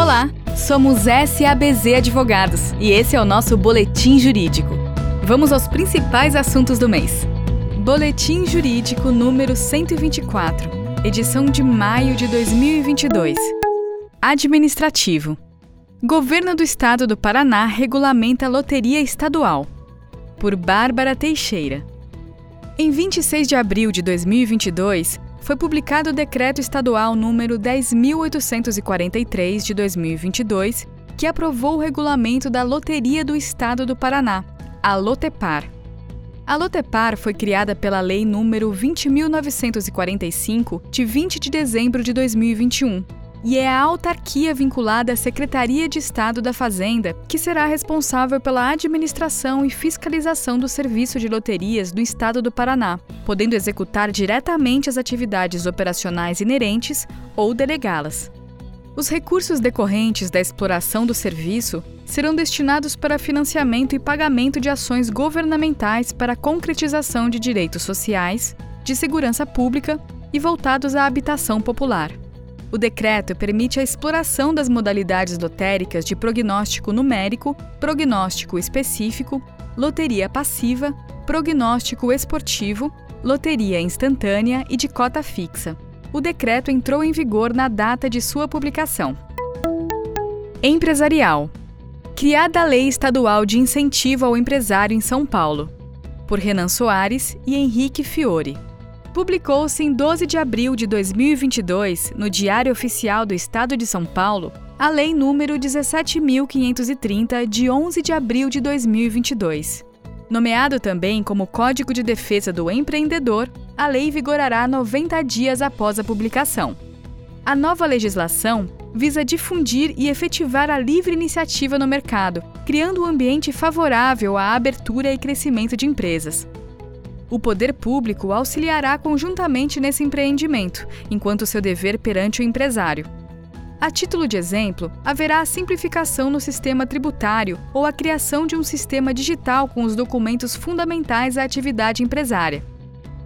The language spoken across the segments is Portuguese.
Olá, somos SABZ Advogados e esse é o nosso Boletim Jurídico. Vamos aos principais assuntos do mês. Boletim Jurídico número 124, edição de maio de 2022. Administrativo. Governo do Estado do Paraná regulamenta a loteria estadual. Por Bárbara Teixeira. Em 26 de abril de 2022, foi publicado o Decreto Estadual número 10.843 de 2022, que aprovou o regulamento da Loteria do Estado do Paraná, a Lotepar. A Lotepar foi criada pela Lei número 20.945, de 20 de dezembro de 2021, e é a autarquia vinculada à Secretaria de Estado da Fazenda, que será responsável pela administração e fiscalização do serviço de loterias do Estado do Paraná, podendo executar diretamente as atividades operacionais inerentes ou delegá-las. Os recursos decorrentes da exploração do serviço serão destinados para financiamento e pagamento de ações governamentais para concretização de direitos sociais, de segurança pública e voltados à habitação popular. O decreto permite a exploração das modalidades lotéricas de prognóstico numérico, prognóstico específico, loteria passiva, prognóstico esportivo, loteria instantânea e de cota fixa. O decreto entrou em vigor na data de sua publicação. Empresarial. Criada a Lei Estadual de Incentivo ao Empresário em São Paulo, por Renan Soares e Henrique Fiore publicou-se em 12 de abril de 2022, no Diário Oficial do Estado de São Paulo, a Lei número 17.530, de 11 de abril de 2022. Nomeado também como Código de Defesa do Empreendedor, a lei vigorará 90 dias após a publicação. A nova legislação visa difundir e efetivar a livre iniciativa no mercado, criando um ambiente favorável à abertura e crescimento de empresas. O poder público auxiliará conjuntamente nesse empreendimento, enquanto seu dever perante o empresário. A título de exemplo, haverá a simplificação no sistema tributário ou a criação de um sistema digital com os documentos fundamentais à atividade empresária.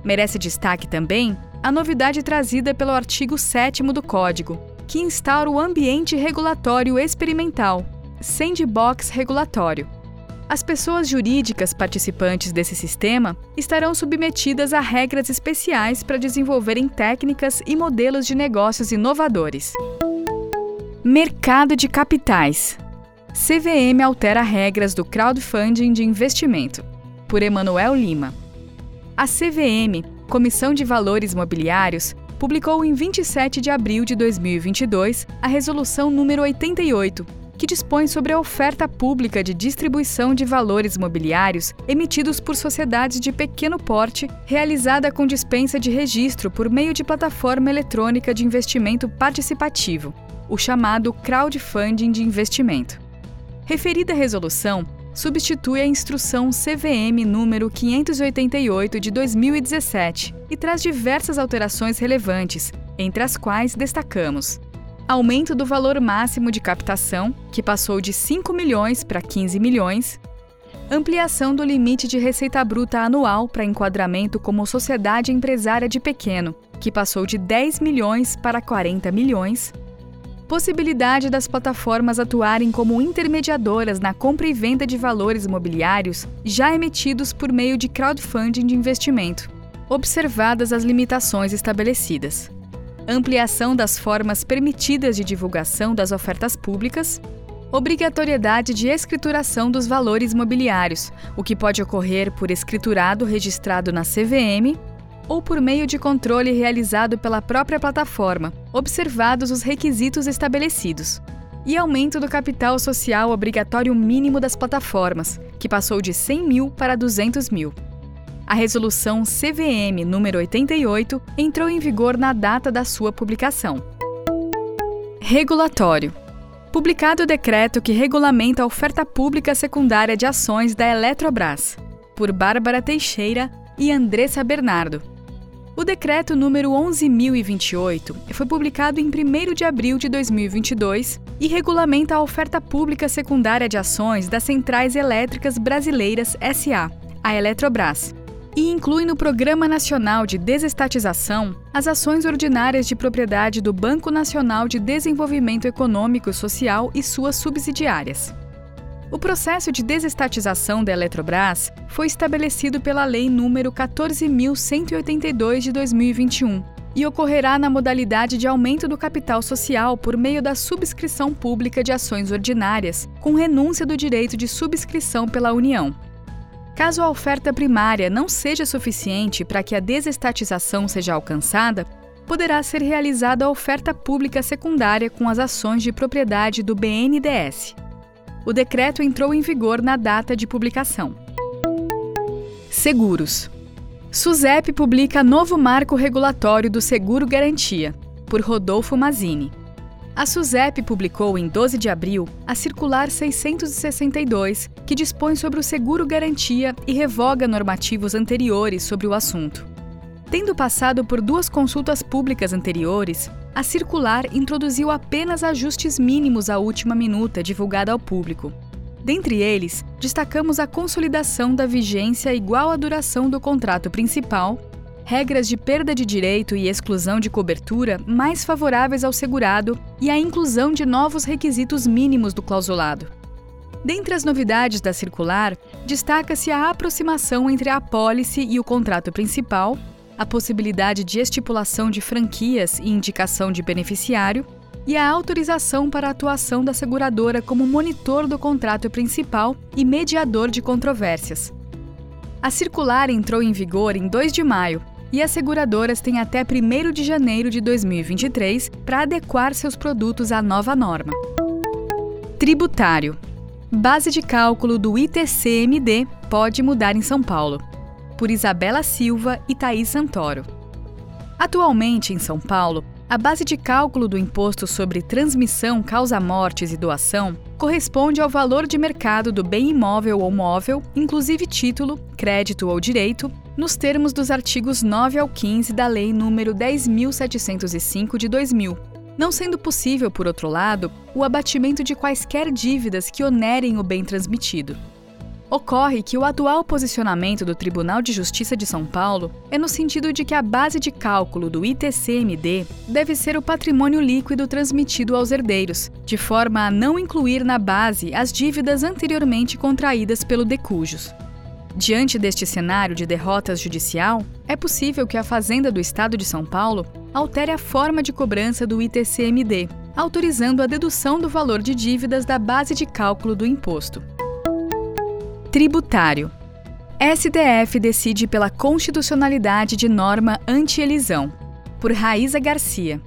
Merece destaque também a novidade trazida pelo artigo 7 do Código, que instaura o ambiente regulatório experimental, sandbox regulatório as pessoas jurídicas participantes desse sistema estarão submetidas a regras especiais para desenvolverem técnicas e modelos de negócios inovadores. Mercado de capitais. CVM altera regras do crowdfunding de investimento. Por Emanuel Lima. A CVM, Comissão de Valores Mobiliários, publicou em 27 de abril de 2022 a Resolução número 88, que dispõe sobre a oferta pública de distribuição de valores mobiliários emitidos por sociedades de pequeno porte, realizada com dispensa de registro por meio de plataforma eletrônica de investimento participativo, o chamado crowdfunding de investimento. Referida resolução substitui a instrução CVM número 588 de 2017 e traz diversas alterações relevantes, entre as quais destacamos: aumento do valor máximo de captação, que passou de 5 milhões para 15 milhões, ampliação do limite de receita bruta anual para enquadramento como sociedade empresária de pequeno, que passou de 10 milhões para 40 milhões, possibilidade das plataformas atuarem como intermediadoras na compra e venda de valores imobiliários já emitidos por meio de crowdfunding de investimento, observadas as limitações estabelecidas ampliação das formas permitidas de divulgação das ofertas públicas, obrigatoriedade de escrituração dos valores mobiliários, o que pode ocorrer por escriturado registrado na CVM ou por meio de controle realizado pela própria plataforma, observados os requisitos estabelecidos. E aumento do capital social obrigatório mínimo das plataformas, que passou de 100 mil para 200 mil. A resolução CVM número 88 entrou em vigor na data da sua publicação. Regulatório. Publicado o decreto que regulamenta a oferta pública secundária de ações da Eletrobras, por Bárbara Teixeira e Andressa Bernardo. O decreto número 11.028 foi publicado em 1 de abril de 2022 e regulamenta a oferta pública secundária de ações das Centrais Elétricas Brasileiras SA, a Eletrobras, e inclui no Programa Nacional de Desestatização as ações ordinárias de propriedade do Banco Nacional de Desenvolvimento Econômico e Social e suas subsidiárias. O processo de desestatização da Eletrobras foi estabelecido pela Lei nº 14.182 de 2021 e ocorrerá na modalidade de aumento do capital social por meio da subscrição pública de ações ordinárias, com renúncia do direito de subscrição pela União. Caso a oferta primária não seja suficiente para que a desestatização seja alcançada, poderá ser realizada a oferta pública secundária com as ações de propriedade do BNDES. O decreto entrou em vigor na data de publicação. Seguros. SUSEP publica novo marco regulatório do seguro garantia, por Rodolfo Mazini. A SUSEP publicou em 12 de abril a Circular 662, que dispõe sobre o seguro garantia e revoga normativos anteriores sobre o assunto. Tendo passado por duas consultas públicas anteriores, a circular introduziu apenas ajustes mínimos à última minuta divulgada ao público. Dentre eles, destacamos a consolidação da vigência igual à duração do contrato principal regras de perda de direito e exclusão de cobertura mais favoráveis ao segurado e a inclusão de novos requisitos mínimos do clausulado. Dentre as novidades da circular, destaca-se a aproximação entre a apólice e o contrato principal, a possibilidade de estipulação de franquias e indicação de beneficiário e a autorização para a atuação da seguradora como monitor do contrato principal e mediador de controvérsias. A circular entrou em vigor em 2 de maio e as seguradoras têm até 1 de janeiro de 2023 para adequar seus produtos à nova norma. Tributário. Base de cálculo do ITCMD pode mudar em São Paulo. Por Isabela Silva e Thaís Santoro. Atualmente, em São Paulo, a base de cálculo do imposto sobre transmissão, causa-mortes e doação corresponde ao valor de mercado do bem imóvel ou móvel, inclusive título, crédito ou direito, nos termos dos artigos 9 ao 15 da Lei nº 10.705 de 2000, não sendo possível, por outro lado, o abatimento de quaisquer dívidas que onerem o bem transmitido. Ocorre que o atual posicionamento do Tribunal de Justiça de São Paulo é no sentido de que a base de cálculo do ITCMD deve ser o patrimônio líquido transmitido aos herdeiros, de forma a não incluir na base as dívidas anteriormente contraídas pelo decujus. Diante deste cenário de derrotas judicial, é possível que a Fazenda do Estado de São Paulo altere a forma de cobrança do ITCMD, autorizando a dedução do valor de dívidas da base de cálculo do imposto. Tributário. STF decide pela constitucionalidade de norma anti-elisão, por Raíza Garcia.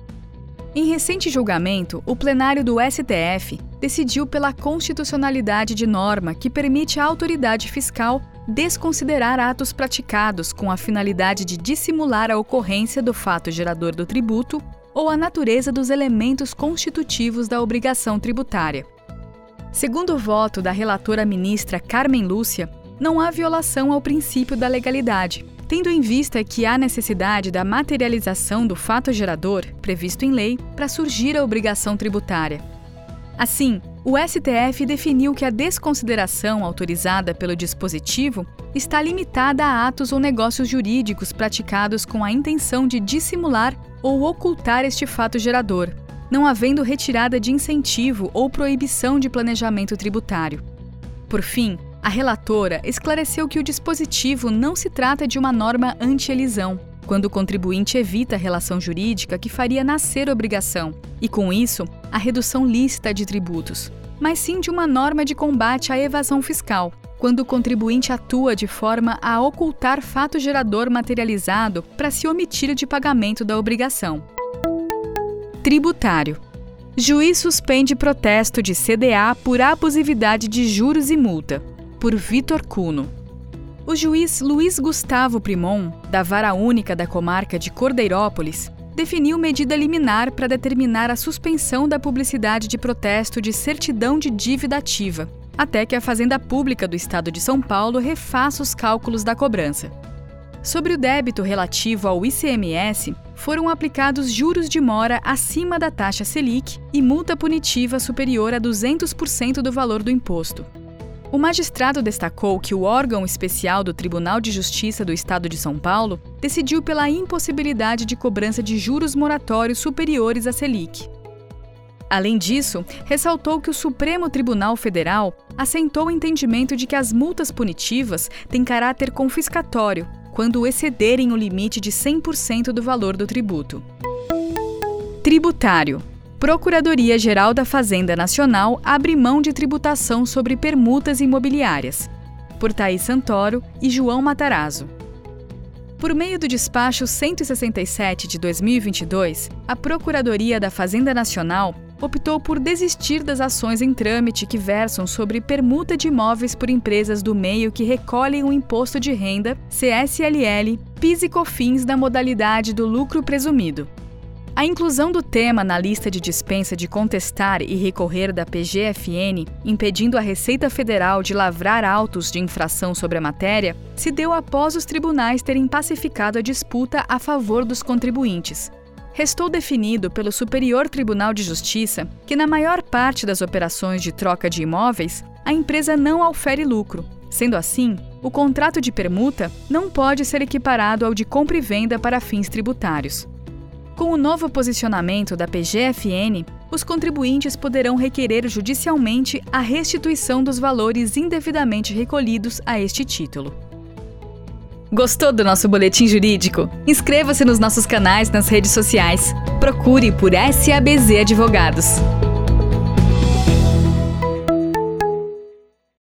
Em recente julgamento, o plenário do STF decidiu pela constitucionalidade de norma que permite à autoridade fiscal desconsiderar atos praticados com a finalidade de dissimular a ocorrência do fato gerador do tributo ou a natureza dos elementos constitutivos da obrigação tributária. Segundo o voto da relatora ministra Carmen Lúcia, não há violação ao princípio da legalidade, tendo em vista que há necessidade da materialização do fato gerador, previsto em lei, para surgir a obrigação tributária. Assim, o STF definiu que a desconsideração autorizada pelo dispositivo está limitada a atos ou negócios jurídicos praticados com a intenção de dissimular ou ocultar este fato gerador, não havendo retirada de incentivo ou proibição de planejamento tributário. Por fim, a relatora esclareceu que o dispositivo não se trata de uma norma anti-elisão, quando o contribuinte evita a relação jurídica que faria nascer obrigação, e com isso, a redução lícita de tributos, mas sim de uma norma de combate à evasão fiscal, quando o contribuinte atua de forma a ocultar fato gerador materializado para se omitir de pagamento da obrigação. Tributário. Juiz suspende protesto de CDA por abusividade de juros e multa. Por Vitor Cuno. O juiz Luiz Gustavo Primon, da Vara Única da Comarca de Cordeirópolis, definiu medida liminar para determinar a suspensão da publicidade de protesto de certidão de dívida ativa, até que a Fazenda Pública do Estado de São Paulo refaça os cálculos da cobrança. Sobre o débito relativo ao ICMS, foram aplicados juros de mora acima da taxa Selic e multa punitiva superior a 200% do valor do imposto. O magistrado destacou que o órgão especial do Tribunal de Justiça do Estado de São Paulo decidiu pela impossibilidade de cobrança de juros moratórios superiores à Selic. Além disso, ressaltou que o Supremo Tribunal Federal assentou o entendimento de que as multas punitivas têm caráter confiscatório quando excederem o limite de 100% do valor do tributo. Tributário. Procuradoria-Geral da Fazenda Nacional abre mão de tributação sobre permutas imobiliárias. Por Thaís Santoro e João Matarazzo. Por meio do despacho 167 de 2022, a Procuradoria da Fazenda Nacional optou por desistir das ações em trâmite que versam sobre permuta de imóveis por empresas do meio que recolhem o imposto de renda, CSLL, PIS e COFINS da modalidade do lucro presumido. A inclusão do tema na lista de dispensa de contestar e recorrer da PGFN, impedindo a Receita Federal de lavrar autos de infração sobre a matéria, se deu após os tribunais terem pacificado a disputa a favor dos contribuintes. Restou definido pelo Superior Tribunal de Justiça que, na maior parte das operações de troca de imóveis, a empresa não aufere lucro. Sendo assim, o contrato de permuta não pode ser equiparado ao de compra e venda para fins tributários. Com o novo posicionamento da PGFN, os contribuintes poderão requerer judicialmente a restituição dos valores indevidamente recolhidos a este título. Gostou do nosso boletim jurídico? Inscreva-se nos nossos canais nas redes sociais. Procure por SABZ Advogados.